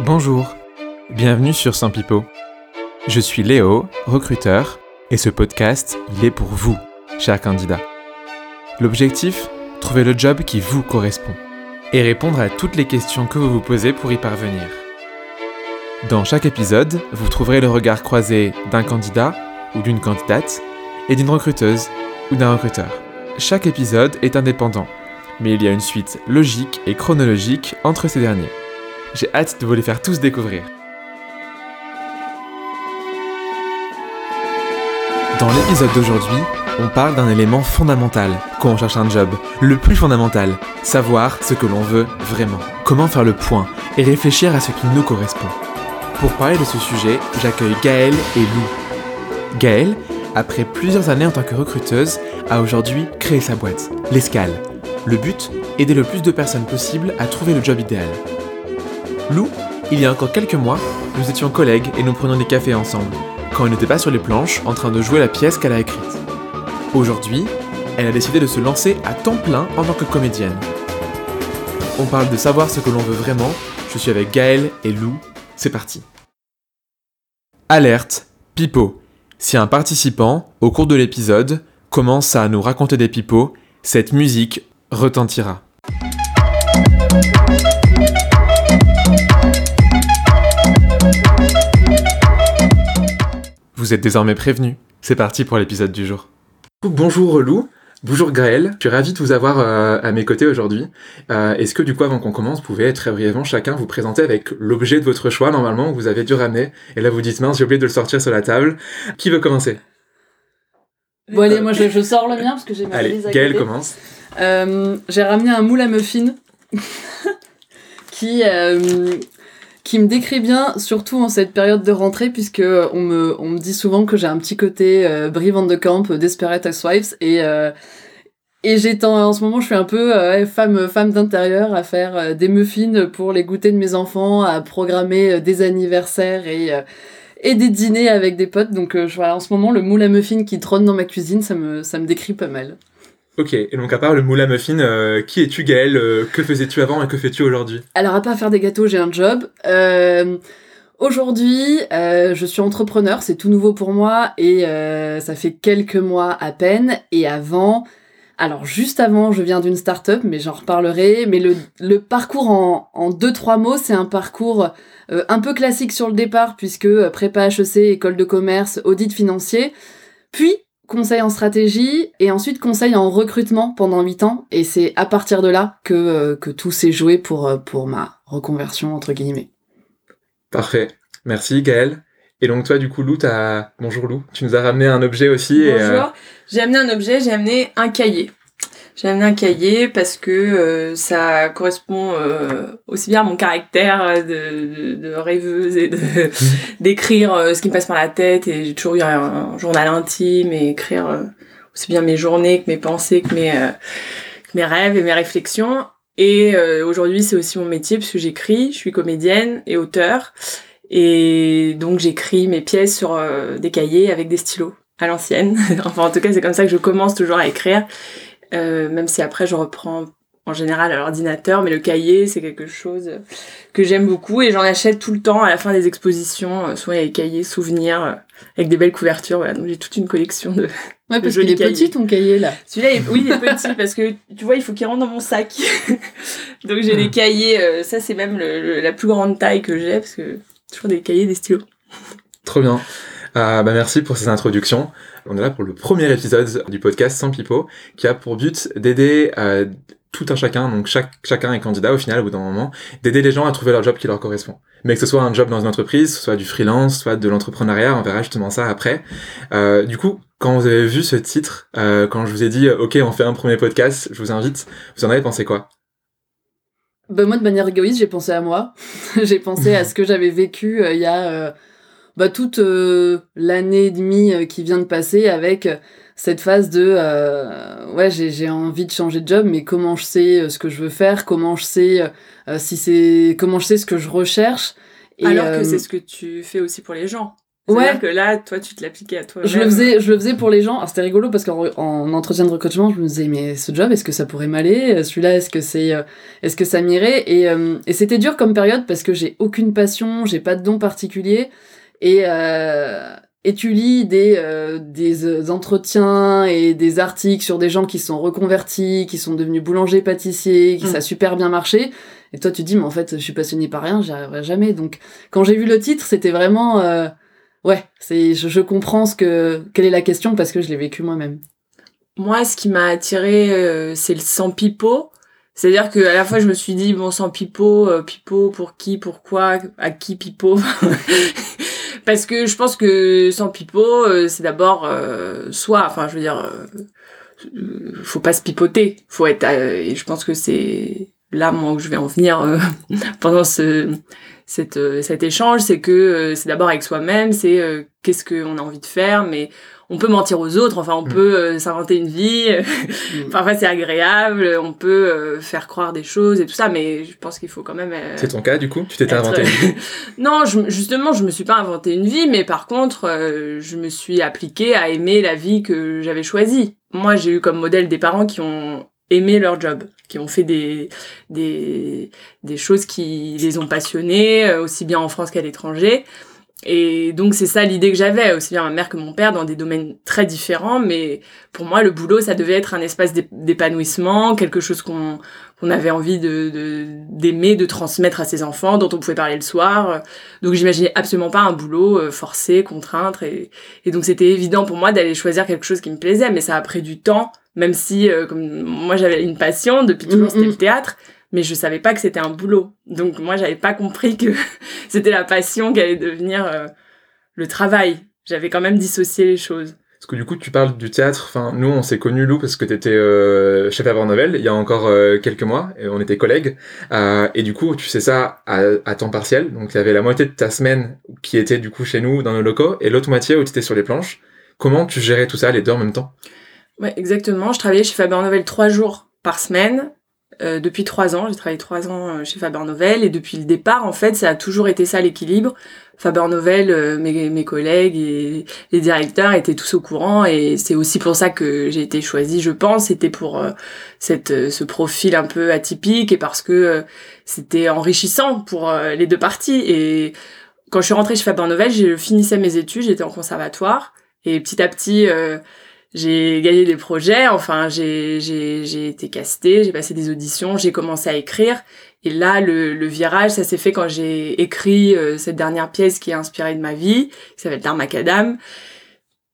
Bonjour, bienvenue sur Saint. Je suis Léo, recruteur, et ce podcast, il est pour vous, chers candidats. L'objectif Trouver le job qui vous correspond et répondre à toutes les questions que vous vous posez pour y parvenir. Dans chaque épisode, vous trouverez le regard croisé d'un candidat ou d'une candidate et d'une recruteuse ou d'un recruteur. Chaque épisode est indépendant, mais il y a une suite logique et chronologique entre ces derniers. J'ai hâte de vous les faire tous découvrir. Dans l'épisode d'aujourd'hui, on parle d'un élément fondamental quand on cherche un job, le plus fondamental, savoir ce que l'on veut vraiment. Comment faire le point et réfléchir à ce qui nous correspond. Pour parler de ce sujet, j'accueille Gaëlle et Lou. Gaëlle, après plusieurs années en tant que recruteuse, a aujourd'hui créé sa boîte, l'Escale. Le but Aider le plus de personnes possible à trouver le job idéal. Lou, il y a encore quelques mois, nous étions collègues et nous prenions des cafés ensemble quand elle n'était pas sur les planches en train de jouer la pièce qu'elle a écrite. Aujourd'hui, elle a décidé de se lancer à temps plein en tant que comédienne. On parle de savoir ce que l'on veut vraiment, je suis avec Gaël et Lou, c'est parti. Alerte, pipeau. Si un participant, au cours de l'épisode, commence à nous raconter des pipeaux, cette musique retentira. Vous êtes désormais prévenus. C'est parti pour l'épisode du jour. Bonjour Lou, bonjour Gaël, je suis ravi de vous avoir euh, à mes côtés aujourd'hui. Euh, Est-ce que du coup avant qu'on commence, vous pouvez très brièvement chacun vous présenter avec l'objet de votre choix normalement que vous avez dû ramener? Et là vous dites mince j'ai oublié de le sortir sur la table. Qui veut commencer? Bon allez, moi je, je sors le mien parce que j'ai ma Allez, Gaël commence. Euh, j'ai ramené un moule à muffins qui, euh, qui me décrit bien, surtout en cette période de rentrée, puisque on me, on me dit souvent que j'ai un petit côté euh, Brie Van de Camp, euh, Desperate Housewives, et, euh, et j'ai en, ce moment, je suis un peu euh, femme, femme d'intérieur à faire euh, des muffins pour les goûters de mes enfants, à programmer euh, des anniversaires et, euh, et des dîners avec des potes. Donc euh, voilà, en ce moment, le moule à muffins qui trône dans ma cuisine, ça me, ça me décrit pas mal. Ok, et donc à part le moule à muffin, euh, qui es-tu Gaël Euh, Que faisais-tu avant et que fais-tu aujourd'hui Alors, à part faire des gâteaux, j'ai un job. Euh, Aujourd'hui, euh, je suis entrepreneur, c'est tout nouveau pour moi et ça fait quelques mois à peine. Et avant, alors juste avant, je viens d'une start-up, mais j'en reparlerai. Mais le, parcours en, deux, trois mots, c'est un parcours un peu classique sur le départ, puisque prépa HEC, école de commerce, audit financier, puis conseil en stratégie et ensuite conseil en recrutement pendant 8 ans. Et c'est à partir de là que, euh, que tout s'est joué pour, euh, pour ma reconversion, entre guillemets. Parfait, merci Gaël. Et donc toi du coup Lou, t'as... Bonjour Lou, tu nous as ramené un objet aussi. et, euh, Bonjour, j'ai amené un objet, j'ai amené un cahier. J'ai amené un cahier parce que euh, ça correspond euh, aussi bien à mon caractère de, de, de rêveuse et d'écrire euh, ce qui me passe par la tête. Et j'ai toujours eu un, un journal intime et écrire euh, aussi bien mes journées que mes pensées, que mes, euh, que mes rêves et mes réflexions. Et euh, aujourd'hui, c'est aussi mon métier puisque j'écris, je suis comédienne et auteur. Et donc j'écris mes pièces sur euh, des cahiers avec des stylos à l'ancienne. enfin, en tout cas, c'est comme ça que je commence toujours à écrire, euh, même si après je reprends en général à l'ordinateur. Mais le cahier, c'est quelque chose que j'aime beaucoup et j'en achète tout le temps à la fin des expositions. Euh, souvent, il y a des cahiers souvenirs euh, avec des belles couvertures. Voilà, donc j'ai toute une collection de. Ouais, parce qu'il est cahier. petit ton cahier là. Celui-là, est- oui, il est petit parce que tu vois, il faut qu'il rentre dans mon sac. donc j'ai des cahiers. euh, ça, c'est même le- le- la plus grande taille que j'ai parce que toujours des cahiers, des stylos. Trop bien. Euh, bah merci pour ces introductions. On est là pour le premier épisode du podcast Sans Pipo, qui a pour but d'aider euh, tout un chacun, donc chaque, chacun est candidat au final au bout d'un moment, d'aider les gens à trouver leur job qui leur correspond. Mais que ce soit un job dans une entreprise, soit du freelance, soit de l'entrepreneuriat, on verra justement ça après. Euh, du coup, quand vous avez vu ce titre, euh, quand je vous ai dit ok on fait un premier podcast, je vous invite, vous en avez pensé quoi? Bah, moi, de manière égoïste, j'ai pensé à moi. j'ai pensé à ce que j'avais vécu il y a bah, toute euh, l'année et demie euh, qui vient de passer avec cette phase de euh, ouais, j'ai j'ai envie de changer de job, mais comment je sais ce que je veux faire, comment je sais euh, si c'est comment je sais ce que je recherche? Et, Alors que c'est ce que tu fais aussi pour les gens. C'est-à-dire que là, toi, tu te l'appliquais à toi. Je le faisais, je le faisais pour les gens. Alors, c'était rigolo parce qu'en en entretien de recrutement, je me disais, mais ce job, est-ce que ça pourrait m'aller? Celui-là, est-ce que c'est, est-ce que ça m'irait? Et, et c'était dur comme période parce que j'ai aucune passion, j'ai pas de don particulier. Et, euh, et tu lis des, euh, des entretiens et des articles sur des gens qui sont reconvertis, qui sont devenus boulangers, pâtissiers, qui mm. ça a super bien marché. Et toi, tu dis, mais en fait, je suis passionné par rien, j'y arriverai jamais. Donc, quand j'ai vu le titre, c'était vraiment ouais, c'est, je, je, comprends ce que, quelle est la question parce que je l'ai vécu moi-même. Moi, ce qui m'a attiré, euh, c'est le sans pipeau. C'est-à-dire que à la fois je me suis dit bon sans pipeau, euh, pipeau pour qui, pourquoi, à qui pipeau? Parce que je pense que sans pipeau, euh, c'est d'abord soit, enfin je veux dire, faut pas se pipoter, faut être. et je pense que c'est là moi où je vais en venir pendant ce cette, euh, cet échange, c'est que euh, c'est d'abord avec soi-même, c'est euh, qu'est-ce qu'on a envie de faire, mais on peut mentir aux autres, enfin on mm. peut s'inventer une vie, mm. parfois c'est agréable, on peut faire croire des choses et tout ça, mais je pense qu'il faut quand même... c'est ton cas du coup? Tu t'étais inventé une vie? Non, je, justement je me suis pas inventé une vie, mais par contre je me suis appliquée à aimer la vie que j'avais choisie. Moi j'ai eu comme modèle des parents qui ont aimé leur job, qui ont fait des, des, choses qui les ont passionnés, euh, aussi bien en France qu'à l'étranger. Et donc c'est ça l'idée que j'avais, aussi bien ma mère que mon père, dans des domaines très différents, mais pour moi le boulot ça devait être un espace d'épanouissement, quelque chose qu'on qu'on avait envie de d'aimer, de, transmettre à ses enfants, dont on pouvait parler le soir. Donc j'imaginais absolument pas un boulot euh, forcé, contraint, et, et donc c'était évident pour moi d'aller choisir quelque chose qui me plaisait, mais ça a pris du temps, même si euh, comme moi j'avais une passion depuis toujours, c'était le théâtre mais je savais pas que c'était un boulot. Donc moi, j'avais pas compris que c'était la passion qui allait devenir euh, le travail. J'avais quand même dissocié les choses. Parce que du coup, tu parles du théâtre. Enfin, nous, on s'est connus, Lou, parce que tu étais euh, chef à Novel il y a encore euh, quelques mois, et on était collègues. Euh, et du coup, tu sais ça à, à temps partiel. Donc, il y avait la moitié de ta semaine qui était du coup chez nous, dans nos locaux, et l'autre moitié où tu étais sur les planches. Comment tu gérais tout ça, les deux en même temps? Ouais, exactement. Je travaillais chez Faber Novel trois jours par semaine. Euh, depuis trois ans, j'ai travaillé trois ans euh, chez Faber Novel et depuis le départ, en fait, ça a toujours été ça l'équilibre. Faber Novel, euh, mes, mes, collègues et les directeurs étaient tous au courant et c'est aussi pour ça que j'ai été choisie, je pense. C'était pour cette, ce profil un peu atypique et parce que c'était enrichissant pour les deux parties. Et quand je suis rentrée chez Faber Novel, je finissais mes études, j'étais en conservatoire et petit à petit j'ai gagné des projets, enfin j'ai j'ai été castée, j'ai passé des auditions, j'ai commencé à écrire et là le, le virage ça s'est fait quand j'ai écrit euh, cette dernière pièce qui est inspirée de ma vie, qui s'appelle Dharmakadam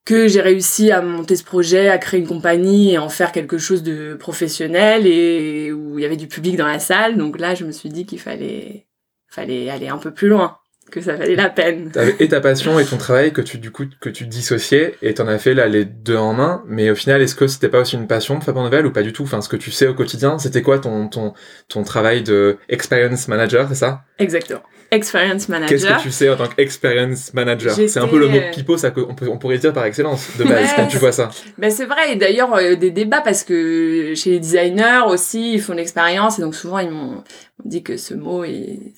que j'ai réussi à monter ce projet, à créer une compagnie et en faire quelque chose de professionnel et où il y avait du public dans la salle. Donc là, je me suis dit qu'il fallait fallait aller un peu plus loin que ça valait la peine. Et ta passion et ton travail que tu du coup que tu dissociais et t'en as fait là les deux en un. Mais au final, est-ce que c'était pas aussi une passion de Fabien Novel ou pas du tout? Enfin, ce que tu sais au quotidien, c'était quoi ton ton ton travail de experience manager, c'est ça? Exactement. Experience manager. Qu'est-ce que tu sais en tant qu'experience manager? C'est un peu le mot pipeau, ça on, peut, on pourrait dire par excellence de base quand tu vois ça. Ben c'est vrai, et d'ailleurs euh, des débats parce que chez les designers aussi, ils font l'expérience et donc souvent ils m'ont dit que ce mot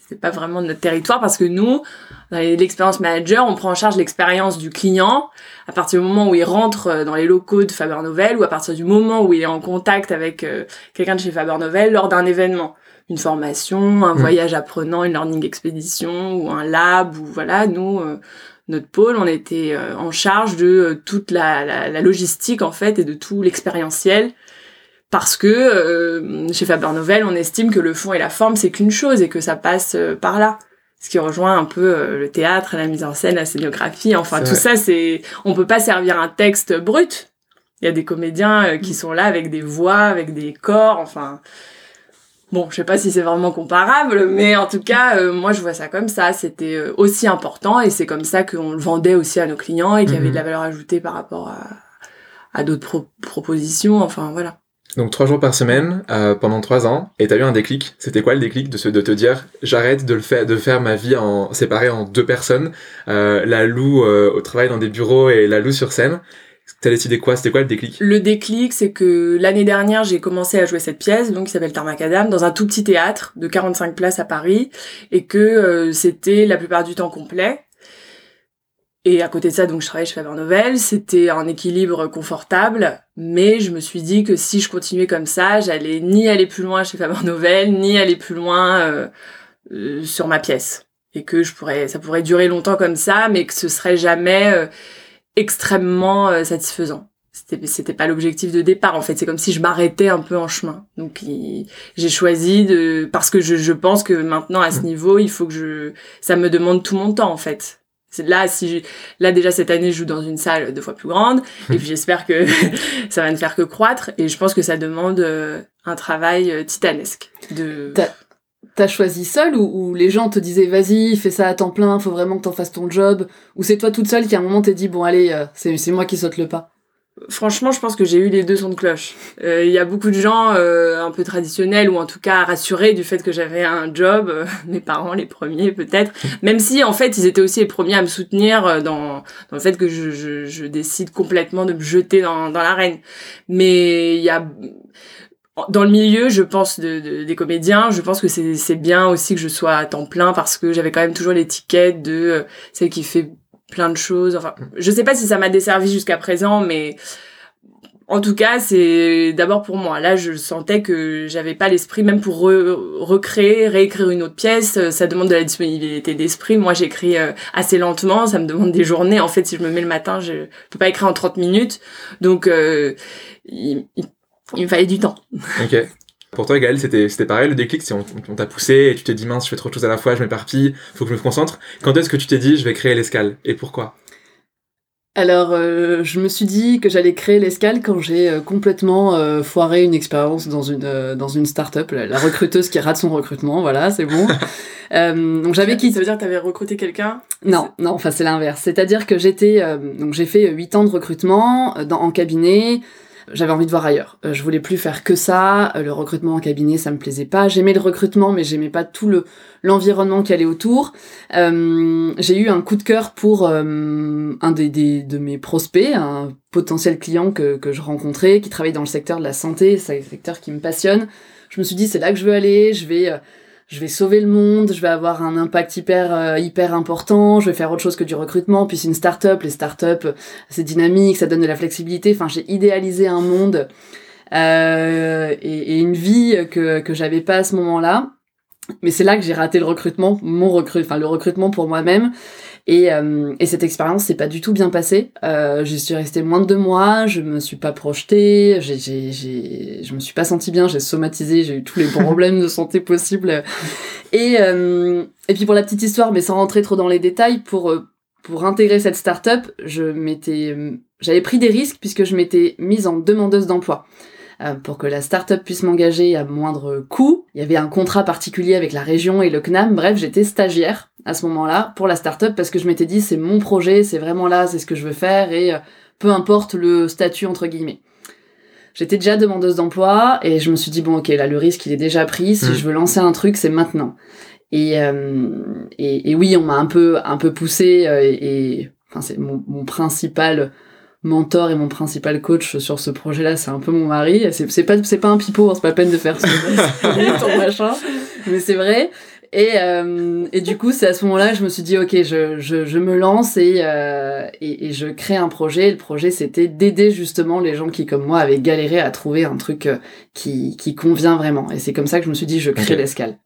c'est pas vraiment notre territoire parce que nous, dans l'expérience manager, on prend en charge l'expérience du client à partir du moment où il rentre euh, dans les locaux de Faber Novel ou à partir du moment où il est en contact avec euh, quelqu'un de chez Faber Novel lors d'un événement une formation, un mm. voyage apprenant, une learning expédition ou un lab ou voilà, nous euh, notre pôle, on était en charge de toute la, la, logistique en fait et de tout l'expérientiel parce que chez Faber Novel, on estime que le fond et la forme c'est qu'une chose et que ça passe par là. Ce qui rejoint un peu le théâtre, la mise en scène, la scénographie, enfin tout ça c'est on peut pas servir un texte brut. Il y a des comédiens qui mm. sont là avec des voix, avec des corps, enfin Bon, je sais pas si c'est vraiment comparable, mais en tout cas, euh, moi je vois ça comme ça. C'était euh, aussi important et c'est comme ça qu'on le vendait aussi à nos clients et qu'il y avait de la mhm. valeur ajoutée par rapport à, à d'autres propositions. Enfin voilà. Donc trois jours par semaine euh, pendant trois ans et t'as eu un déclic. C'était quoi le déclic de, ce, de te dire j'arrête de le faire, de faire ma vie en séparée en deux personnes, la Lou au travail dans des bureaux et la Lou sur scène? T'as décidé quoi? C'était quoi le déclic? Le déclic, c'est que l'année dernière, j'ai commencé à jouer cette pièce, donc qui s'appelle Tarmacadam, dans un tout petit théâtre de 45 places à Paris, et que euh, c'était la plupart du temps complet. Et à côté de ça, donc je travaillais chez Faber Novel. C'était un équilibre confortable, mais je me suis dit que si je continuais comme ça, j'allais ni aller plus loin chez Faber Novel, ni aller plus loin euh, euh, sur ma pièce, et que je pourrais, ça pourrait durer longtemps comme ça, mais que ce serait jamais euh, extrêmement satisfaisant. C'était, c'était pas l'objectif de départ. En fait, c'est comme si je m'arrêtais un peu en chemin. Donc, j'ai choisi de, parce que je, je pense que maintenant à ce mmh. niveau, il faut que je, ça me demande tout mon temps en fait là si là déjà cette année je joue dans une salle deux fois plus grande. Et puis j'espère que ça va ne faire que croître. Et je pense que ça demande euh, un travail euh, titanesque de T'as choisi seul ou, les gens te disaient vas-y fais ça à temps plein faut vraiment que t'en fasses ton job? Ou c'est toi toute seule qui à un moment t'es dit bon allez euh, c'est c'est moi qui saute le pas? Franchement, je pense que j'ai eu les deux sons de cloche. Euh, il y a beaucoup de gens euh, un peu traditionnels ou en tout cas rassurés du fait que j'avais un job, euh, mes parents les premiers peut-être, même si en fait ils étaient aussi les premiers à me soutenir dans, dans le fait que je, je, je, décide complètement de me jeter dans, dans l'arène. Mais il y a dans le milieu, je pense, de, des comédiens, je pense que c'est bien aussi que je sois à temps plein parce que j'avais quand même toujours l'étiquette de celle qui fait plein de choses. Enfin, je sais pas si ça m'a desservi jusqu'à présent, mais en tout cas, c'est d'abord pour moi. Là, je sentais que j'avais pas l'esprit, même pour recréer, réécrire une autre pièce. Ça demande de la disponibilité d'esprit. Moi, j'écris euh, assez lentement. Ça me demande des journées. En fait, si je me mets le matin, je peux pas écrire en 30 minutes. Donc, euh, il, me fallait du temps. Pour toi, Gaël, c'était, c'était pareil, le déclic, c'est on, on t'a poussé et tu t'es dit, mince, je fais trop de choses à la fois, je m'éparpille, faut que je me concentre. Quand est-ce que tu t'es dit, je vais créer l'escale Et pourquoi? Alors, euh, je me suis dit que j'allais créer l'escale quand j'ai euh, complètement euh, foiré une expérience dans une dans une start-up, la, recruteuse qui rate son recrutement, voilà, c'est bon. donc j'avais quitté. Ça veut dire que t'avais recruté quelqu'un? Non, non, enfin c'est l'inverse. C'est-à-dire que j'étais donc j'ai fait huit ans de recrutement dans, en cabinet j'avais envie de voir ailleurs. Euh, je voulais plus faire que ça. Euh, le recrutement en cabinet, ça me plaisait pas. J'aimais le recrutement, mais j'aimais pas tout le l'environnement qui allait autour. Euh, j'ai eu un coup de cœur pour un des, des, de mes prospects, un potentiel client que, que je rencontrais, qui travaille dans le secteur de la santé. C'est un secteur qui me passionne. Je me suis dit, c'est là que je veux aller. Je vais je vais sauver le monde, je vais avoir un impact hyper euh, hyper important, je vais faire autre chose que du recrutement, puis c'est une start-up, les start-up c'est dynamique, ça donne de la flexibilité, enfin j'ai idéalisé un monde euh, et, et, une vie que que j'avais pas à ce moment-là. Mais c'est là que j'ai raté le recrutement, mon recrut, enfin le recrutement pour moi-même. Et, euh, et cette expérience s'est pas du tout bien passée. Euh, je suis restée moins de deux mois, je me suis pas projetée, j'ai, j'ai, je me suis pas sentie bien, j'ai somatisé, j'ai eu tous les problèmes de santé possibles. Et, euh, et puis pour la petite histoire, mais sans rentrer trop dans les détails, pour, euh, pour intégrer cette start-up, j'avais pris des risques puisque je m'étais mise en demandeuse d'emploi. Euh, pour que la start-up puisse m'engager à moindre coût. Il y avait un contrat particulier avec la région et le CNAM. Bref, j'étais stagiaire à ce moment-là pour la start-up parce que je m'étais dit c'est mon projet, c'est vraiment là, c'est ce que je veux faire et euh, peu importe le statut entre guillemets. J'étais déjà demandeuse d'emploi et je me suis dit bon ok là le risque il est déjà pris. Si mmh. je veux lancer un truc c'est maintenant. Et, euh, et, et, oui on m'a un peu un peu poussé et, et enfin c'est mon, mon principal mentor et mon principal coach sur ce projet-là, c'est un peu mon mari. C'est pas c'est pas un pipeau, hein, c'est pas la peine de faire ce machin, mais c'est vrai. Et, euh, et du coup, c'est à ce moment-là que je me suis dit, ok, je, je, je me lance et, euh, et, et, je crée un projet. Le projet, c'était d'aider justement les gens qui, comme moi, avaient galéré à trouver un truc euh, qui, qui convient vraiment. Et c'est comme ça que je me suis dit, je crée l'escale.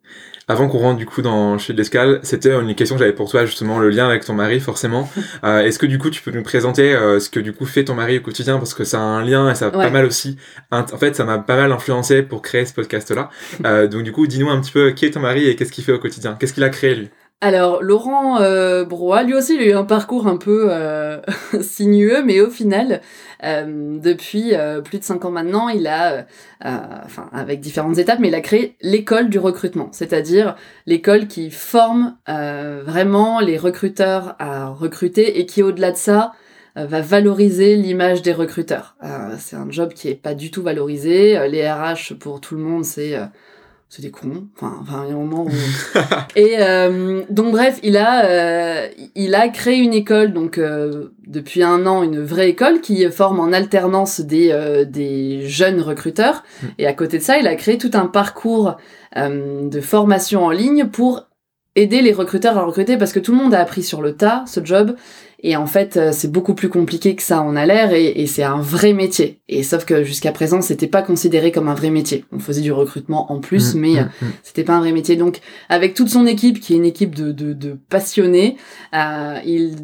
Avant qu'on rentre du coup dans chez l'escale, c'était une question que j'avais pour toi justement le lien avec ton mari forcément. Euh, Est-ce que du coup tu peux nous présenter euh, ce que du coup fait ton mari au quotidien? Parce que ça a un lien et ça a pas mal aussi. En fait, ça m'a pas mal influencé pour créer ce podcast-là. Euh, donc du coup, dis-nous un petit peu qui est ton mari et qu'est-ce qu'il fait au quotidien? Qu'est-ce qu'il a créé lui? Alors, Laurent euh, lui aussi, il a eu un parcours un peu euh, sinueux, mais au final, euh, depuis euh, plus de cinq ans maintenant, il a, enfin, avec différentes étapes, mais il a créé l'école du recrutement, c'est-à-dire l'école qui forme vraiment les recruteurs à recruter et qui, au-delà de ça, va valoriser l'image des recruteurs. c'est un job qui est pas du tout valorisé. Les RH, pour tout le monde, c'est c'est des cons. Enfin, enfin, il y a un moment où... et euh, donc bref, il a, euh, il a créé une école, donc euh, depuis un an, une vraie école qui forme en alternance des, euh, des jeunes recruteurs. Mm. Et à côté de ça, il a créé tout un parcours euh, de formation en ligne pour aider les recruteurs à recruter parce que tout le monde a appris sur le tas ce job et en fait euh, c'est beaucoup plus compliqué que ça en a l'air et, et c'est un vrai métier. Et sauf que jusqu'à présent c'était pas considéré comme un vrai métier. On faisait du recrutement en plus Mmh, mais mmh, euh, mmh. c'était pas un vrai métier. Donc avec toute son équipe qui est une équipe de, de, de passionnés euh, il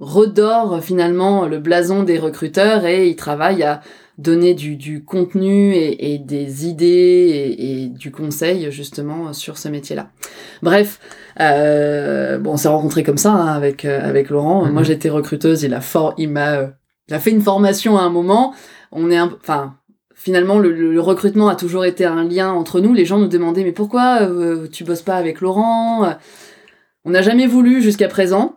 redore finalement le blason des recruteurs et il travaille à donner du, du contenu et, et des idées et, et du conseil justement sur ce métier-là. Bref, euh, bon, on s'est rencontrés comme ça hein, avec euh, avec Laurent. Mhm. Moi, j'étais recruteuse. Il a fort, il m'a, euh, il a fait une formation à un moment. On est, enfin. Finalement, le, le recrutement a toujours été un lien entre nous. Les gens nous demandaient mais pourquoi euh, tu bosses pas avec Laurent On n'a jamais voulu jusqu'à présent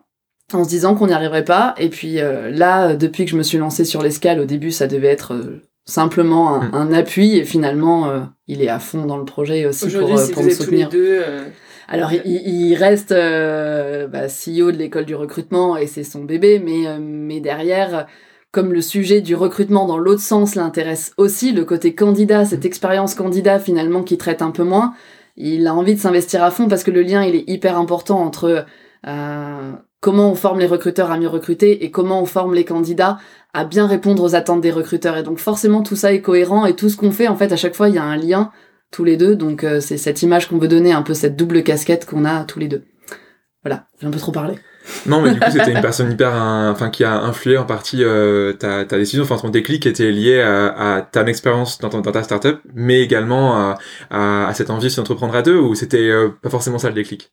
en se disant qu'on n'y arriverait pas. Et puis euh, là, depuis que je me suis lancée sur l'escale, au début, ça devait être euh, simplement un, Mm. un appui. Et finalement, euh, il est à fond dans le projet aussi pour, euh, si pour vous me êtes tous les soutenir. deux, euh, Alors, il, il reste euh, bah, CEO de l'école du recrutement et c'est son bébé, mais, euh, mais derrière, comme le sujet du recrutement dans l'autre sens l'intéresse aussi, le côté candidat, cette expérience candidat finalement qui traite un peu moins, il a envie de s'investir à fond parce que le lien, il est hyper important entre euh, comment on forme les recruteurs à mieux recruter et comment on forme les candidats à bien répondre aux attentes des recruteurs. Et donc forcément, tout ça est cohérent et tout ce qu'on fait, en fait, à chaque fois, il y a un lien tous les deux. Donc euh, c'est cette image qu'on veut donner, un peu cette double casquette qu'on a tous les deux. Voilà, j'ai un peu trop parlé. Non, mais du coup, c'était une personne hyper, enfin, qui a influé en partie euh, ta, ta décision, enfin, ton déclic était lié à, à ta expérience dans, ton- dans ta startup, mais également à, à, à cette envie de s'entreprendre à deux, ou c'était euh, pas forcément ça le déclic?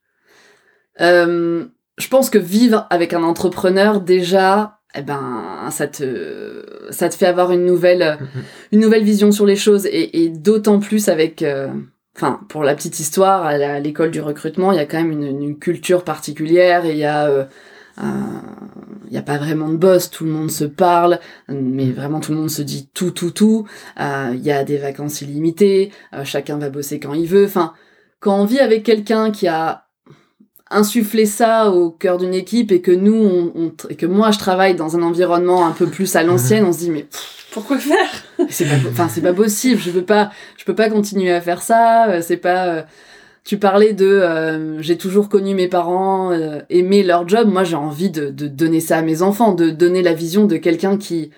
Euh, je pense que vivre avec un entrepreneur déjà, eh ben, ça te, ça te fait avoir une nouvelle, une nouvelle vision sur les choses et, et d'autant plus avec, euh, enfin, pour la petite histoire, à l'école du recrutement, il y a quand même une, une culture particulière et il y a, euh, un- il y a pas vraiment de boss, tout le monde se parle, mais vraiment tout le monde se dit tout, tout, tout. Euh, Il y a des vacances illimitées, euh, chacun va bosser quand il veut. Enfin, quand on vit avec quelqu'un qui a insufflé ça au cœur d'une équipe et que nous, on, et que moi je travaille dans un environnement un peu plus à l'ancienne, on se dit mais pourquoi faire? C'est pas, enfin c'est pas possible, je peux pas, je peux pas continuer à faire ça, euh, c'est pas. euh, tu parlais de, euh, j'ai toujours connu mes parents euh, aimer leur job. Moi, j'ai envie de, de donner ça à mes enfants, de donner la vision de quelqu'un qui,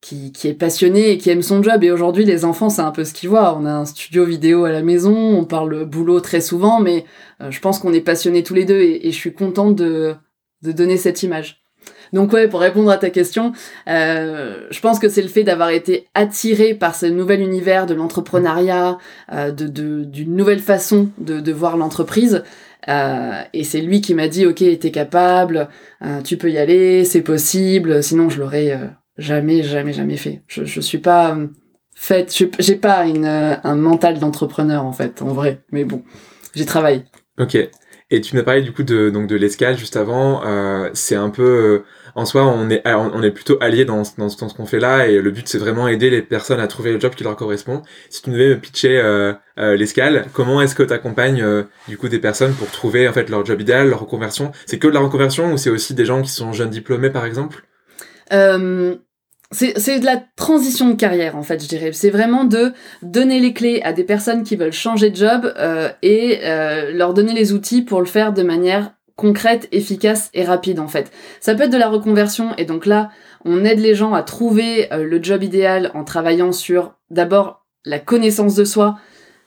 qui, qui est passionné et qui aime son job. Et aujourd'hui, les enfants, c'est un peu ce qu'ils voient. On a un studio vidéo à la maison, on parle boulot très souvent, mais euh, je pense qu'on est passionnés tous les deux et, je suis contente de, de donner cette image. Donc ouais, pour répondre à ta question, euh, je pense que c'est le fait d'avoir été attiré par ce nouvel univers de l'entrepreneuriat, euh, de, de- d'une nouvelle façon de, de voir l'entreprise. Euh, et c'est lui qui m'a dit, ok, t'es capable, euh, tu peux y aller, c'est possible. Sinon, je l'aurais euh, jamais, jamais, jamais fait. Je, je suis pas euh, faite, je- j'ai pas une, euh, un mental d'entrepreneur en fait, en vrai. Mais bon, j'ai travaillé. Ok. Et tu m'as parlé du coup de donc de l'escale juste avant. Euh, c'est un peu euh, en soi on est on est plutôt alliés dans ce- dans, ce- dans ce qu'on fait là et le but c'est vraiment aider les personnes à trouver le job qui leur correspond. Si tu devais me pitcher euh, euh, l'escale, comment est-ce que tu accompagnes du coup des personnes pour trouver en fait leur job idéal, leur reconversion? C'est que de la reconversion ou c'est aussi des gens qui sont jeunes diplômés par exemple? Euh, c'est de la transition de carrière en fait, je dirais. C'est vraiment de donner les clés à des personnes qui veulent changer de job euh, et euh, leur donner les outils pour le faire de manière concrète, efficace et rapide en fait. Ça peut être de la reconversion et donc là, on aide les gens à trouver euh, le job idéal en travaillant sur d'abord la connaissance de soi,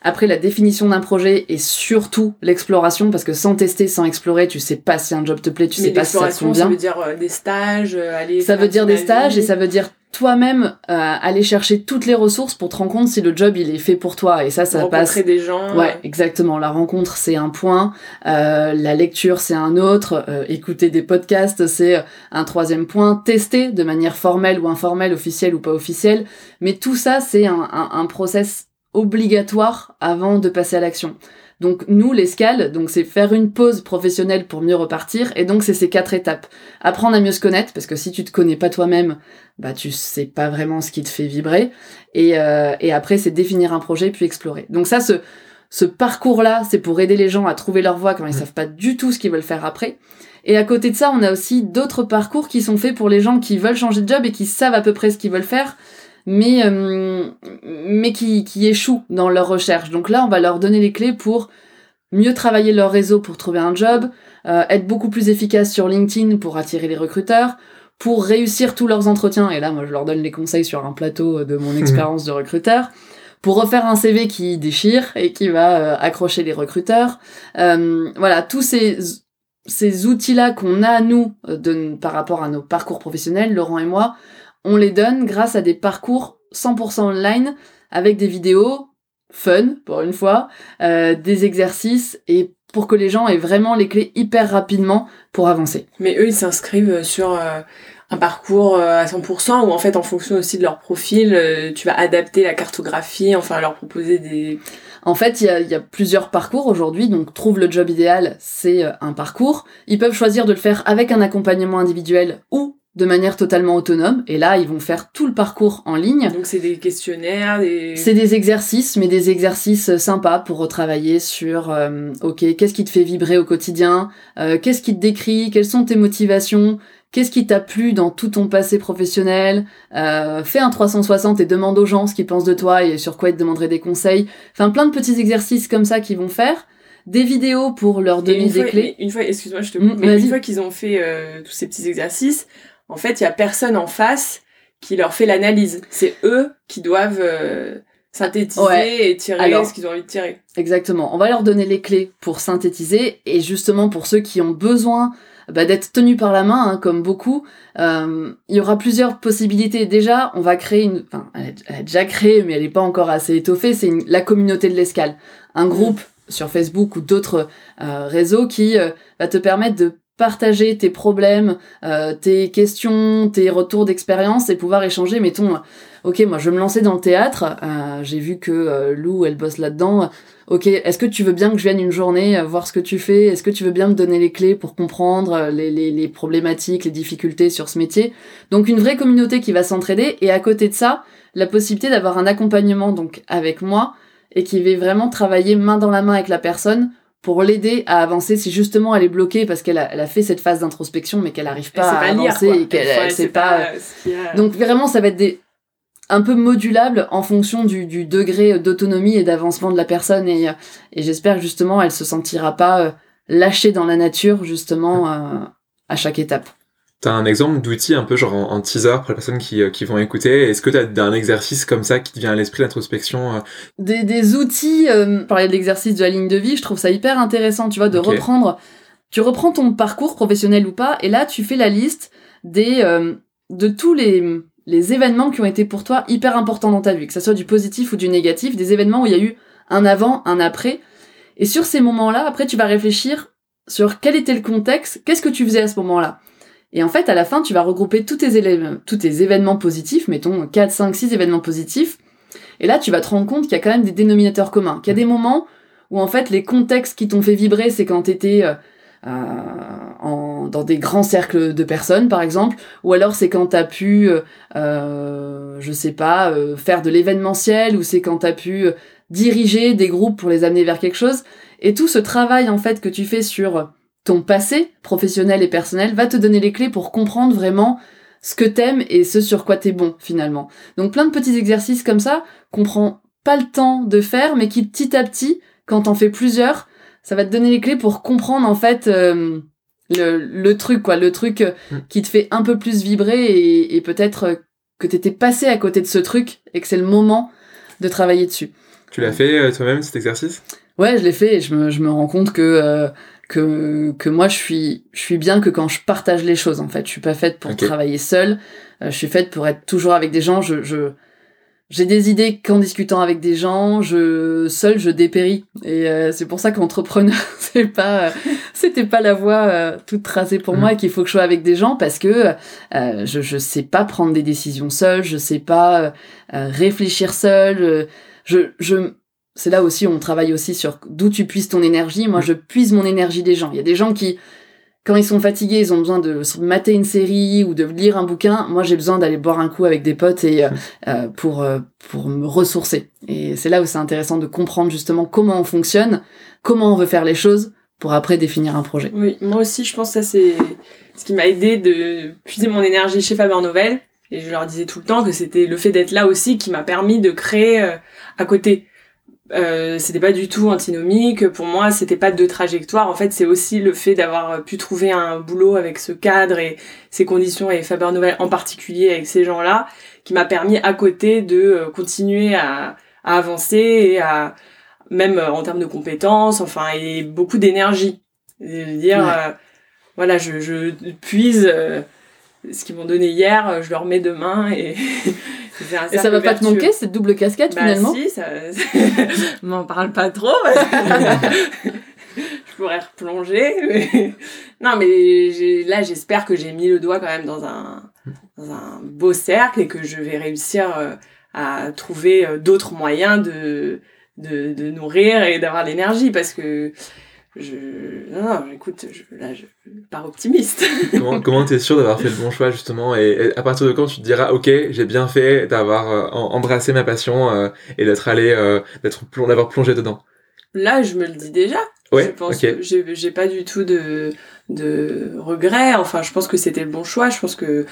après la définition d'un projet et surtout l'exploration parce que sans tester, sans explorer, tu sais pas si un job te plaît, tu sais Mais pas si ça te convient. ça veut dire euh, des stages, euh, aller. Ça veut dire des stages et ça veut dire toi-même euh, aller chercher toutes les ressources pour te rendre compte si le job il est fait pour toi et ça ça rencontrer passe des gens. ouais exactement la rencontre c'est un point euh, la lecture c'est un autre euh, écouter des podcasts c'est un troisième point tester de manière formelle ou informelle officielle ou pas officielle mais tout ça c'est un, un, un process obligatoire avant de passer à l'action. Donc nous l'escale donc c'est faire une pause professionnelle pour mieux repartir et donc c'est ces quatre étapes. Apprendre à mieux se connaître parce que si tu te connais pas toi-même bah tu sais pas vraiment ce qui te fait vibrer et, euh, et après c'est définir un projet puis explorer. Donc ça ce ce parcours là c'est pour aider les gens à trouver leur voie quand ils savent pas du tout ce qu'ils veulent faire après. Et à côté de ça on a aussi d'autres parcours qui sont faits pour les gens qui veulent changer de job et qui savent à peu près ce qu'ils veulent faire mais euh, mais qui qui échouent dans leur recherche donc là on va leur donner les clés pour mieux travailler leur réseau pour trouver un job, euh, être beaucoup plus efficace sur LinkedIn pour attirer les recruteurs, pour réussir tous leurs entretiens, et là moi je leur donne les conseils sur un plateau de mon expérience de recruteur, pour refaire un CV qui déchire et qui va euh, accrocher les recruteurs. Euh, voilà, tous ces, ces outils-là qu'on a, nous, de, par rapport à nos parcours professionnels, Laurent et moi, on les donne grâce à des parcours 100% online avec des vidéos fun, pour une fois, euh, des exercices et pour que les gens aient vraiment les clés hyper rapidement pour avancer. Mais eux, ils s'inscrivent sur euh, un parcours euh, à 100% ou en fait en fonction aussi de leur profil, euh, tu vas adapter la cartographie, enfin leur proposer des... En fait, il y a, y a, plusieurs parcours aujourd'hui, donc trouve le job idéal, c'est un parcours. Ils peuvent choisir de le faire avec un accompagnement individuel ou de manière totalement autonome. Et là, ils vont faire tout le parcours en ligne. Donc c'est des questionnaires, des... C'est des exercices, mais des exercices sympas pour retravailler sur, euh, ok, qu'est-ce qui te fait vibrer au quotidien? Euh, Qu'est-ce qui te décrit? Quelles sont tes motivations? Qu'est-ce qui t'a plu dans tout ton passé professionnel? Euh, Fais un 360 et demande aux gens ce qu'ils pensent de toi et sur quoi ils te demanderaient des conseils. Enfin, plein de petits exercices comme ça qu'ils vont faire des vidéos pour leur donner des clés. Une fois, excuse-moi, je te coupe, mmh, mais une fois qu'ils ont fait euh, tous ces petits exercices, en fait, il y a personne en face qui leur fait l'analyse. C'est eux qui doivent euh, synthétiser et tirer ce qu'ils ont envie de tirer. Exactement. On va leur donner les clés pour synthétiser et justement pour ceux qui ont besoin bah, d'être tenus par la main, hein, comme beaucoup, euh, il y aura plusieurs possibilités. Déjà, on va créer une, enfin, elle, a déjà créé, mais elle n'est pas encore assez étoffée. C'est la communauté de l'escale, un groupe sur Facebook ou d'autres euh, réseaux qui euh, va te permettre de partager tes problèmes, euh, tes questions, tes retours d'expérience et pouvoir échanger. Mettons, ok, moi je veux me lancer dans le théâtre, euh, j'ai vu que euh, Lou, elle bosse là-dedans. Ok, est-ce que tu veux bien que je vienne une journée voir ce que tu fais? Est-ce que tu veux bien me donner les clés pour comprendre les, les, les problématiques, les difficultés sur ce métier? Donc une vraie communauté qui va s'entraider et à côté de ça, la possibilité d'avoir un accompagnement donc avec moi et qui va vraiment travailler main dans la main avec la personne pour l'aider à avancer si justement elle est bloquée parce qu'elle a, elle a fait cette phase d'introspection mais qu'elle n'arrive pas à avancer et qu'elle sait pas, donc vraiment ça va être des un peu modulable en fonction du, du degré d'autonomie et d'avancement de la personne et, et j'espère justement elle se sentira pas euh, lâchée dans la nature justement euh, à chaque étape T'as un exemple d'outil un peu genre en, teaser pour les personnes qui, euh, qui vont écouter Est-ce que t'as un exercice comme ça qui te vient à l'esprit d'introspection euh? des, des outils, euh, parler de l'exercice de la ligne de vie, je trouve ça hyper intéressant, tu vois, de reprendre... Tu reprends ton parcours professionnel ou pas, et là tu fais la liste des euh, de tous les, les événements qui ont été pour toi hyper importants dans ta vie, que ça soit du positif ou du négatif, des événements où il y a eu un avant, un après. Et sur ces moments-là, après tu vas réfléchir sur quel était le contexte, qu'est-ce que tu faisais à ce moment-là? Et en fait, à la fin, tu vas regrouper tous tes, événements positifs, mettons 4, 5, 6 événements positifs. Et là, tu vas te rendre compte qu'il y a quand même des dénominateurs communs. Qu'il y a des moments où, en fait, les contextes qui t'ont fait vibrer, c'est quand t'étais euh, euh, dans des grands cercles de personnes, par exemple. Ou alors, c'est quand t'as pu, euh, euh je sais pas, faire de l'événementiel, ou c'est quand t'as pu diriger des groupes pour les amener vers quelque chose. Et tout ce travail, en fait, que tu fais sur ton passé professionnel et personnel va te donner les clés pour comprendre vraiment ce que t'aimes et ce sur quoi t'es bon finalement. Donc plein de petits exercices comme ça qu'on prend pas le temps de faire, mais qui petit à petit, quand t'en fais plusieurs, ça va te donner les clés pour comprendre en fait euh, le, le, truc quoi, le truc euh, mm. qui te fait un peu plus vibrer et, et peut-être euh, que t'étais passé à côté de ce truc et que c'est le moment de travailler dessus. Tu l'as fait toi-même cet exercice? Ouais, je l'ai fait et je me, je me rends compte que que que moi je suis je suis bien que quand je partage les choses en fait. Je suis pas faite pour travailler seule. Euh, je suis faite pour être toujours avec des gens. Je je j'ai des idées qu'en discutant avec des gens je seule je dépéris. Et euh, c'est pour ça qu'entrepreneur c'est pas euh, c'était pas la voie toute tracée pour mm. moi et qu'il faut que je sois avec des gens parce que je je sais pas prendre des décisions seule je sais pas réfléchir seule. Je je c'est là aussi où on travaille aussi sur d'où tu puisses ton énergie. Moi, je puise mon énergie des gens. Il y a des gens qui, quand ils sont fatigués, ils ont besoin de mater une série ou de lire un bouquin. Moi, j'ai besoin d'aller boire un coup avec des potes et euh, euh, pour euh, pour me ressourcer. Et c'est là où c'est intéressant de comprendre justement comment on fonctionne, comment on veut faire les choses pour après définir un projet. Oui, moi aussi, je pense que ça c'est ce qui m'a aidé de puiser mon énergie chez Faber Novel. Et je leur disais tout le temps que c'était le fait d'être là aussi qui m'a permis de créer à côté euh, c'était pas du tout antinomique. Pour moi, c'était pas deux trajectoires. En fait, c'est aussi le fait d'avoir pu trouver un boulot avec ce cadre et ces conditions et Faber Novel en particulier avec ces gens-là, qui m'a permis à côté de euh, continuer à, à, avancer et à même en termes de compétences, enfin et beaucoup d'énergie. Dire euh, voilà, je, je puise euh, ce qu'ils m'ont donné hier, je le remets demain et Et ça va pas te manquer cette double casquette bah finalement si, ça... m'en parle pas trop. je pourrais replonger. Mais... Non, mais là, j'espère que j'ai mis le doigt quand même dans un, dans un beau cercle et que je vais réussir euh, à trouver euh, d'autres moyens de, de, de nourrir et d'avoir l'énergie parce que je non, non écoute je, là je pars optimiste. Comment comment t'es sûr d'avoir fait le bon choix justement et, à partir de quand tu te diras ok j'ai bien fait d'avoir euh, embrassé ma passion euh, et d'être allé euh, d'être d'avoir plongé dedans? Là je me le dis déjà. Ouais je pense que j'ai j'ai pas du tout de de regrets. Enfin je pense que c'était le bon choix. Je pense que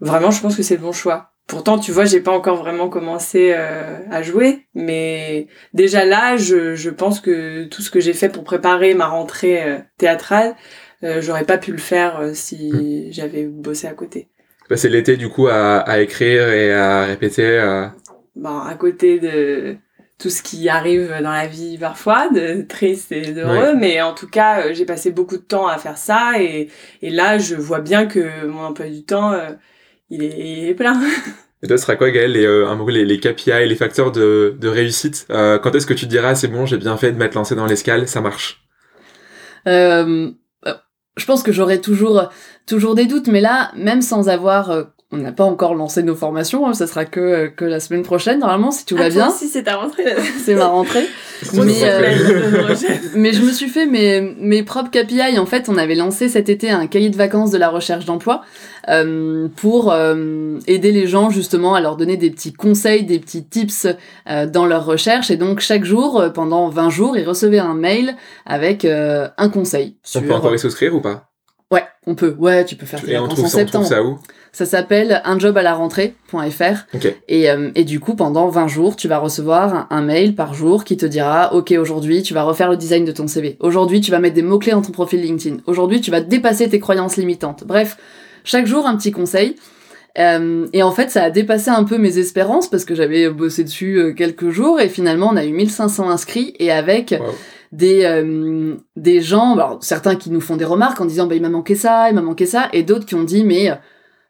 vraiment je pense que c'est le bon choix Pourtant, tu vois, j'ai pas encore vraiment commencé euh, à jouer, mais déjà là, je, je pense que tout ce que j'ai fait pour préparer ma rentrée euh, théâtrale, euh, j'aurais pas pu le faire euh, si mmh. j'avais bossé à côté. Bah, c'est l'été du coup à, à, écrire et à répéter. Bon, à côté de tout ce qui arrive dans la vie parfois, de triste et d'heureux, ouais. mais en tout cas, j'ai passé beaucoup de temps à faire ça et, et là, je vois bien que mon emploi du temps il est plein. Et toi, ce sera quoi, Gaël, les, euh, les, les KPI, les facteurs de, de réussite euh, Quand est-ce que tu te diras, c'est bon, j'ai bien fait de m'être lancé dans l'escale, ça marche? Euh, Je pense que j'aurai toujours, toujours des doutes, mais là, même sans avoir... Euh, on n'a pas encore lancé nos formations, hein, ça sera que, que la semaine prochaine, normalement, si tout va ah, bien. si c'est ta rentrée. c'est ma rentrée. mais, euh, mais je me suis fait mes, mes propres KPI. En fait, on avait lancé cet été un cahier de vacances de la recherche d'emploi euh, pour euh, aider les gens justement à leur donner des petits conseils, des petits tips euh, dans leur recherche. Et donc chaque jour, euh, pendant 20 jours, ils recevaient un mail avec euh, un conseil. On peut encore y souscrire ou pas? Ouais, on peut. Ouais, tu peux faire tes vacances en septembre. ça où? Ça s'appelle un job à la rentrée.fr. Okay. Et, euh, et du coup, pendant 20 jours, tu vas recevoir un, mail par jour qui te dira Ok, aujourd'hui, tu vas refaire le design de ton CV. Aujourd'hui, tu vas mettre des mots-clés dans ton profil LinkedIn. Aujourd'hui, tu vas dépasser tes croyances limitantes. Bref, chaque jour, un petit conseil. Euh, et en fait, ça a dépassé un peu mes espérances parce que j'avais bossé dessus euh, quelques jours et finalement, on a eu 1500 inscrits et avec. Wow des euh, des gens alors certains qui nous font des remarques en disant bah il m'a manqué ça il m'a manqué ça et d'autres qui ont dit mais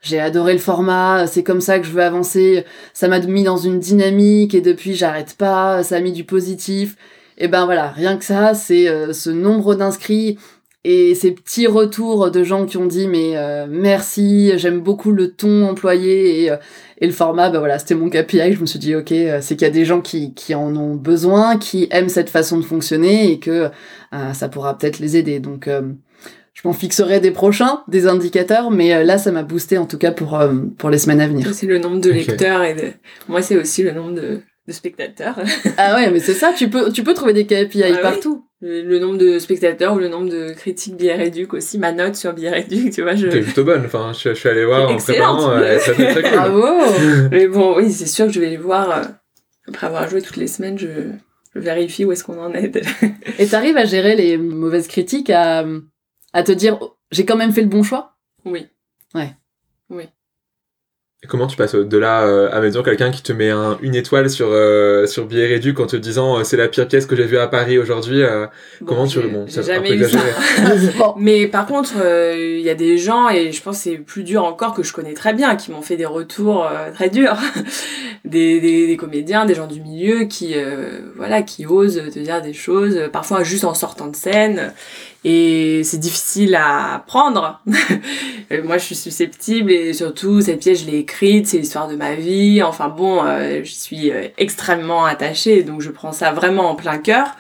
j'ai adoré le format, c'est comme ça que je veux avancer, ça m'a mis dans une dynamique et depuis j'arrête pas, ça a mis du positif. Et ben voilà, rien que ça, c'est euh, ce nombre d'inscrits et ces petits retours de gens qui ont dit mais euh, merci, j'aime beaucoup le ton employé et, euh, le format, ben voilà, c'était mon KPI, je me suis dit ok, c'est qu'il y a des gens qui, qui en ont besoin, qui aiment cette façon de fonctionner et que ça pourra peut-être les aider. Donc je m'en fixerai des prochains, des indicateurs, mais euh, là, ça m'a boosté en tout cas pour, euh, pour les semaines à venir. C'est le nombre de lecteurs okay. et de... Moi, c'est aussi le nombre de, de spectateurs. ah ouais, mais c'est ça, tu peux, tu peux trouver des KPI ah partout. Oui. Le, le, nombre de spectateurs ou le nombre de critiques Bière aussi, ma note sur Bière tu vois. Je... T'es plutôt bonne, enfin, je, je suis allé voir en préparant, euh, ça fait très cool. Bravo Mais bon, oui, c'est sûr que je vais les voir, euh, après avoir joué toutes les semaines, je, je vérifie où est-ce qu'on en est. et t'arrives à gérer les mauvaises critiques, à, à te dire j'ai quand même fait le bon choix? Oui. Ouais. Comment tu passes de là euh, à me dire quelqu'un qui te met un, une étoile sur euh, sur billet réduit en te disant euh, c'est la pire pièce que j'ai vue à Paris aujourd'hui euh, bon, comment tu bon j'ai jamais eu ça. mais par contre il euh, y a des gens et je pense c'est plus dur encore que je connais très bien qui m'ont fait des retours euh, très durs. Des, des, des, comédiens des gens du milieu qui voilà qui osent te dire des choses parfois juste en sortant de scène. Et c'est difficile à prendre. Moi, je suis susceptible et surtout cette pièce, je l'ai écrite, c'est l'histoire de ma vie. Enfin bon, euh, je suis euh, extrêmement attachée, donc je prends ça vraiment en plein cœur.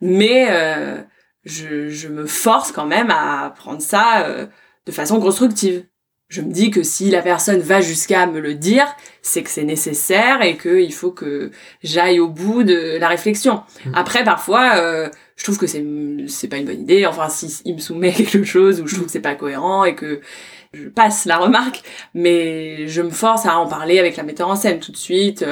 Mais euh, je, je, me force quand même à prendre ça euh, de façon constructive. Je me dis que si la personne va jusqu'à me le dire, c'est que c'est nécessaire et qu'il faut que j'aille au bout de la réflexion. Mmh. Après, parfois euh, je trouve que c'est c'est pas une bonne idée enfin si il me soumet quelque chose ou je trouve que c'est pas cohérent et que je passe la remarque mais je me force à en parler avec la metteur en scène tout de suite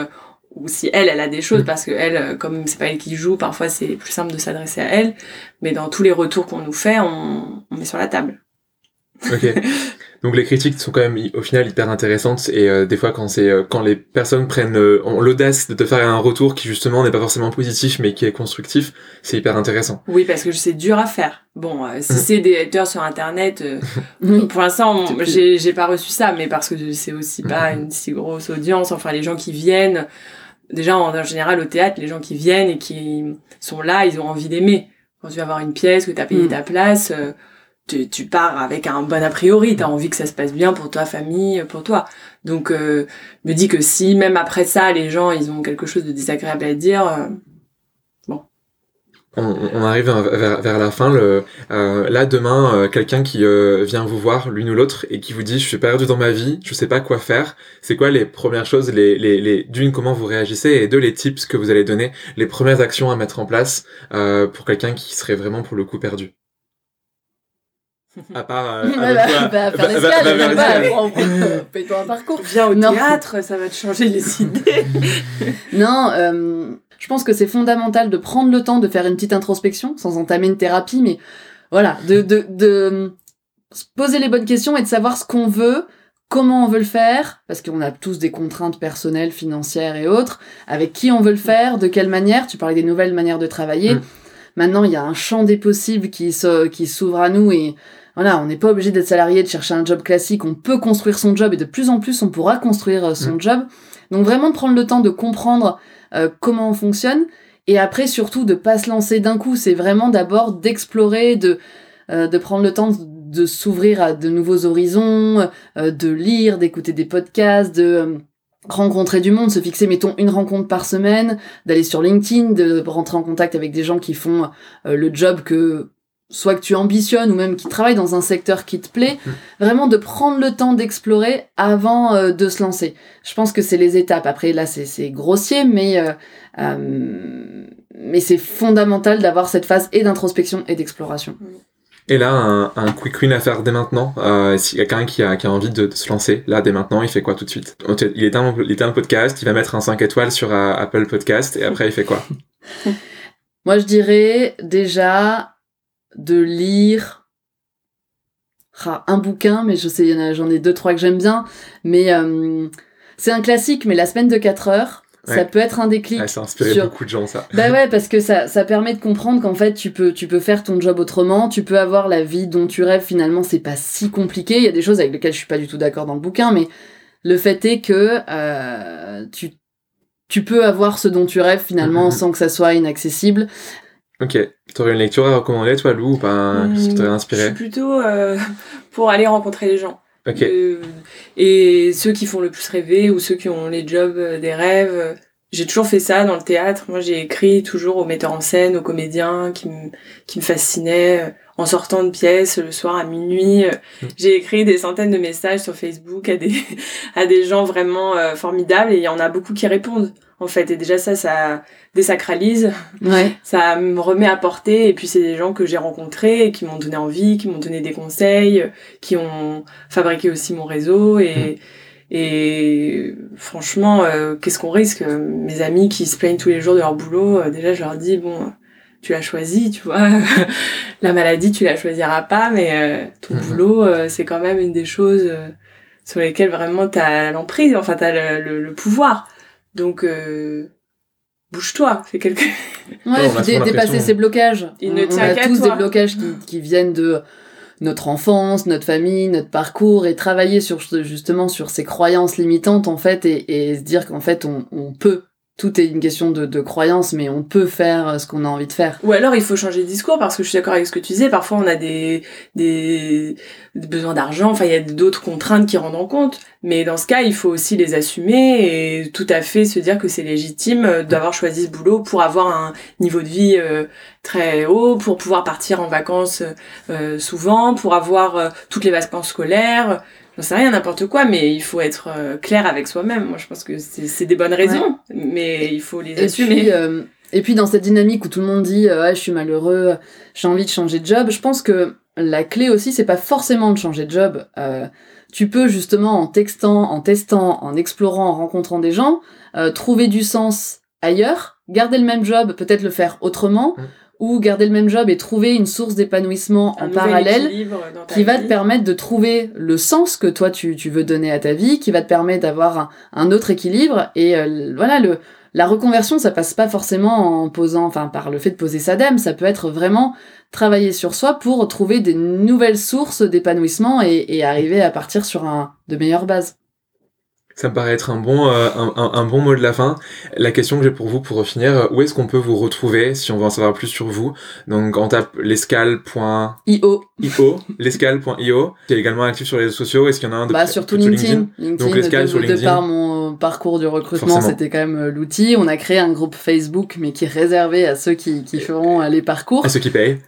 ou si elle, elle a des choses, parce que elle, comme c'est pas elle qui joue, parfois c'est plus simple de s'adresser à elle. Mais dans tous les retours qu'on nous fait, on, on met sur la table. Ok. Donc les critiques sont quand même au final hyper intéressantes et euh, des fois quand c'est euh, quand les personnes prennent euh, ont l'audace de te faire un retour qui justement n'est pas forcément positif mais qui est constructif, c'est hyper intéressant. Oui parce que c'est dur à faire. Bon si mhm. c'est des haters sur internet pour l'instant j'ai j'ai pas reçu ça mais parce que c'est aussi pas mhm. une si grosse audience enfin les gens qui viennent déjà en, général au théâtre les gens qui viennent et qui sont là ils ont envie d'aimer. Quand tu vas voir une pièce que tu as payé mhm. ta place tu, tu, pars avec un bon a priori, tu as envie que ça se passe bien pour ta famille, pour toi. Donc, euh, me dis que si même après ça, les gens, ils ont quelque chose de désagréable à dire, euh, bon. On, on, arrive vers, vers, la fin. Le, euh, là, demain, euh, quelqu'un qui euh, vient vous voir, l'une ou l'autre, et qui vous dit, je suis perdu dans ma vie, je sais pas quoi faire. C'est quoi les premières choses, les, les, les d'une, comment vous réagissez, et deux, les tips que vous allez donner, les premières actions à mettre en place pour quelqu'un qui serait vraiment pour le coup perdu à part euh, bah, bah, faire l'escale, paye-toi un parcours. Viens au théâtre, ça va te changer les idées. non, euh, je pense que c'est fondamental de prendre le temps de faire une petite introspection, sans entamer une thérapie, mais voilà, de, de, de se poser les bonnes questions et de savoir ce qu'on veut, comment on veut le faire, parce qu'on a tous des contraintes personnelles, financières et autres, avec qui on veut le faire, de quelle manière, tu parlais des nouvelles manières de travailler. Mm. Maintenant, il y a un champ des possibles qui s'ouvre à nous et voilà, on n'est pas obligé d'être salarié, de chercher un job classique, on peut construire son job et de plus en plus on pourra construire euh, son mm. job. Donc vraiment prendre le temps de comprendre euh, comment on fonctionne et après surtout de pas se lancer d'un coup, c'est vraiment d'abord d'explorer, de euh, de prendre le temps de, s'ouvrir à de nouveaux horizons, de lire, d'écouter des podcasts, de rencontrer du monde, se fixer, mettons, une rencontre par semaine, d'aller sur LinkedIn, de rentrer en contact avec des gens qui font le job que soit que tu ambitionnes ou même qui travaille dans un secteur qui te plaît, mmh. vraiment de prendre le temps d'explorer avant euh, de se lancer. Je pense que c'est les étapes. Après, là, c'est grossier, mais, euh, euh, mais c'est fondamental d'avoir cette phase et d'introspection et d'exploration. Et là, un, un, quick win à faire dès maintenant. Euh, S'il y a quelqu'un qui a, qui a envie de, se lancer, là, dès maintenant, il fait quoi tout de suite? Il éteint, il le podcast, il va mettre un 5 étoiles sur Apple Podcast, et après, il fait quoi? Moi, je dirais déjà de lire un bouquin, mais je sais, j'en ai deux, trois que j'aime bien. Mais euh, c'est un classique, mais la semaine de 4 heures, ça peut être un déclic. ça a inspiré beaucoup de gens, ça. Bah ouais, parce que ça, ça permet de comprendre qu'en fait, tu peux, tu peux faire ton job autrement, tu peux avoir la vie dont tu rêves, finalement, c'est pas si compliqué. Il y a des choses avec lesquelles je suis pas du tout d'accord dans le bouquin, mais le fait est que euh, tu, tu peux avoir ce dont tu rêves finalement mm-hmm. sans que ça soit inaccessible. Ok. T'aurais une lecture à recommander, toi, Lou, ou pas? Qu'est-ce qui t'aurait inspiré Je suis plutôt euh, pour aller rencontrer les gens. Ok. Euh, et ceux qui font le plus rêver, ou ceux qui ont les jobs euh, des rêves. J'ai toujours fait ça dans le théâtre. Moi, j'ai écrit toujours aux metteurs en scène, aux comédiens qui me fascinaient. En sortant de pièce le soir à minuit, mm. j'ai écrit des centaines de messages sur Facebook à des, à des gens vraiment formidables et il y en a beaucoup qui répondent en fait. Et déjà ça, ça désacralise. Ouais. Ça me remet à porter. Et puis c'est des gens que j'ai rencontrés et qui m'ont donné envie, qui m'ont donné des conseils, qui ont fabriqué aussi mon réseau. Et, mm. et franchement, euh, qu'est-ce qu'on risque? Mes amis qui se plaignent tous les jours de leur boulot, euh, déjà je leur dis, bon, tu l'as choisi, tu vois. la maladie, tu la choisiras pas, mais euh, ton mm. boulot, c'est quand même une des choses sur lesquelles vraiment tu as l'emprise, enfin tu as le, le pouvoir. Donc, euh, bouge-toi, fais quelque Ouais, dépasser ces blocages. Il ne on, a tous des blocages qui, qui, viennent de notre enfance, notre famille, notre parcours, et travailler sur justement sur ces croyances limitantes en fait, et, et se dire qu'en fait on, on peut tout est une question de, croyance, mais on peut faire euh, ce qu'on a envie de faire. Ou alors il faut changer de discours parce que je suis d'accord avec ce que tu disais. Parfois on a des, besoins d'argent, enfin il y a d'autres contraintes qui rendent en compte. Mais dans ce cas, il faut aussi les assumer et tout à fait se dire que c'est légitime euh, d'avoir choisi ce boulot pour avoir un niveau de vie euh, très haut, pour pouvoir partir en vacances souvent, pour avoir toutes les vacances scolaires j'en sais rien, n'importe quoi, mais il faut être euh, clair avec soi-même. Moi, je pense que c'est des bonnes raisons, mais il faut les et assumer. Puis, euh, et puis, dans cette dynamique où tout le monde dit euh, ouais, je suis malheureux, j'ai envie de changer de job, je pense que la clé aussi, c'est pas forcément de changer de job. tu peux justement en textant, en testant, en explorant, en rencontrant des gens, euh, trouver du sens ailleurs, garder le même job, peut-être le faire autrement, Mm. Ou garder le même job et trouver une source d'épanouissement en parallèle qui va te permettre de trouver le sens que toi tu, tu veux donner à ta vie, qui va te permettre d'avoir un, un autre équilibre. Et euh, voilà, le, la reconversion, ça passe pas forcément en posant, enfin par le fait de poser sa dème, ça peut être vraiment travailler sur soi pour trouver des nouvelles sources d'épanouissement et, et arriver à partir sur un, de meilleures bases. Ça me paraît être un bon, euh, un, un- un bon mot de la fin. La question que j'ai pour vous, pour finir, euh, où est-ce qu'on peut vous retrouver si on veut en savoir plus sur vous? Donc, on tape l'escale.io, IO, l'escale.io. Tu es également actif sur les réseaux sociaux. Est-ce qu'il y en a un de bah, surtout LinkedIn. LinkedIn, Donc, l'escale de, sur de LinkedIn. par mon parcours du recrutement, c'était quand même euh, l'outil. On a créé un groupe Facebook, mais qui est réservé à ceux qui, qui feront euh, les parcours. À ceux qui payent.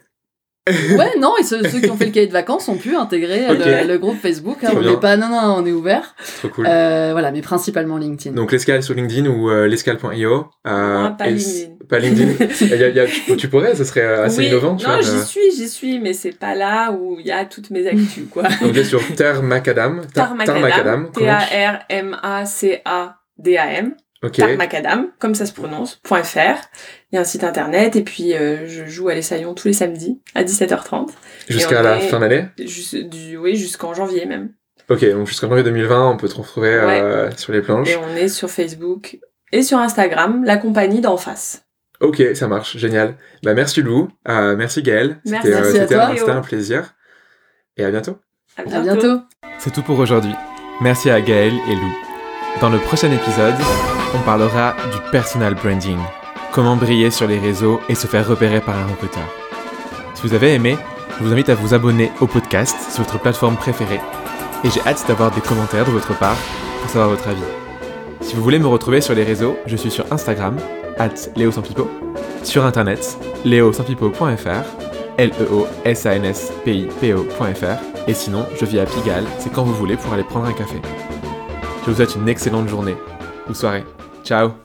Ouais, non, et ceux, ceux qui ont fait le cahier de vacances ont pu intégrer euh, Ok. le, le groupe Facebook. hein. On n'est pas, non, non, on est ouvert. Trop cool. Euh, voilà, mais principalement LinkedIn. Donc, l'escale sur LinkedIn ou euh, l'escale.io. Euh, Non, pas LinkedIn. Pas LinkedIn. Il y a- y a- tu, tu pourrais, ce serait euh, assez oui, innovant. Tu non, j'y suis, j'y suis, mais c'est pas là où il y a toutes mes actus, quoi. Donc, là, sur Terre Macadam. Tar Macadam. Comment tu- Tarmacadam, comme ça se prononce, .fr. Il y a un site internet, et puis euh, je joue à l'Essaillon tous les samedis à 17h30. Jusqu'à la est- fin d'année. Du, oui, jusqu'en janvier même. Ok, donc jusqu'en janvier 2020, on peut te retrouver euh, sur les planches. Et on est sur Facebook et sur Instagram, la compagnie d'en face. Ok, ça marche, génial. Bah merci Lou, euh, merci Gaël. Merci. C'était, toi. un- c'était un plaisir. Et à bientôt. À À bientôt. C'est tout pour aujourd'hui. Merci à Gaël et Lou. Dans le prochain épisode, on parlera du personal branding. Comment briller sur les réseaux et se faire repérer par un recruteur. Si vous avez aimé, je vous invite à vous abonner au podcast sur votre plateforme préférée. Et j'ai hâte d'avoir des commentaires de votre part pour savoir votre avis. Si vous voulez me retrouver sur les réseaux, je suis sur Instagram, at leosanpipo, sur internet, leosanpipo.fr, l e et sinon, je vis à Pigalle, c'est quand vous voulez pour aller prendre un café. Je vous souhaite une excellente journée ou soirée. Ciao